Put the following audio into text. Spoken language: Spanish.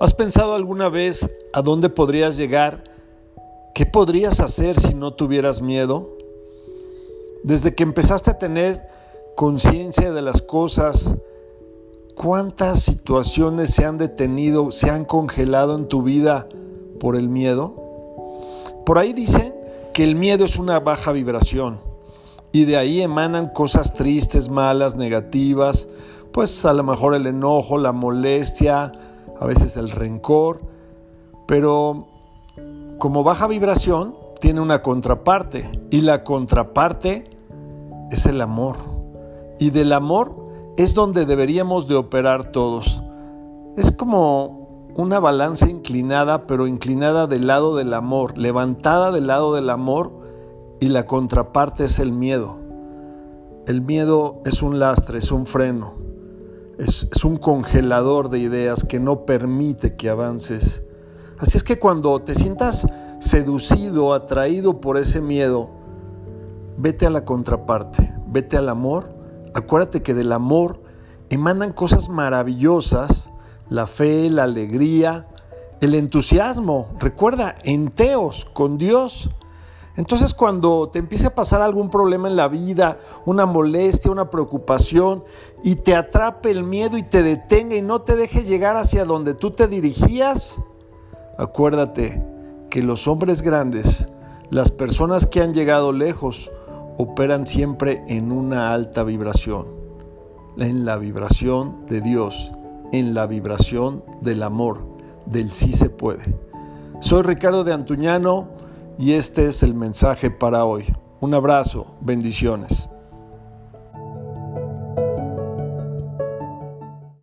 ¿Has pensado alguna vez a dónde podrías llegar? ¿Qué podrías hacer si no tuvieras miedo? Desde que empezaste a tener conciencia de las cosas, ¿cuántas situaciones se han detenido, se han congelado en tu vida por el miedo? Por ahí dicen que el miedo es una baja vibración y de ahí emanan cosas tristes, malas, negativas, pues a lo mejor el enojo, la molestia, a veces el rencor, pero como baja vibración tiene una contraparte y la contraparte es el amor. Y del amor es donde deberíamos de operar todos. Es como una balanza inclinada, pero inclinada del lado del amor, levantada del lado del amor y la contraparte es el miedo. El miedo es un lastre, es un freno es, un congelador de ideas que no permite que avances. Así es que cuando te sientas seducido, atraído por ese miedo, vete a la contraparte, vete al amor. Acuérdate que del amor emanan cosas maravillosas, la fe, la alegría, el entusiasmo. Recuerda, enteos con Dios. Entonces cuando te empiece a pasar algún problema en la vida, una molestia, una preocupación, y te atrape el miedo y te detenga y no te deje llegar hacia donde tú te dirigías, acuérdate que los hombres grandes, las personas que han llegado lejos, operan siempre en una alta vibración, en la vibración de Dios, en la vibración del amor, del sí se puede. Soy Ricardo de Antuñano y este es el mensaje para hoy. Un abrazo, bendiciones.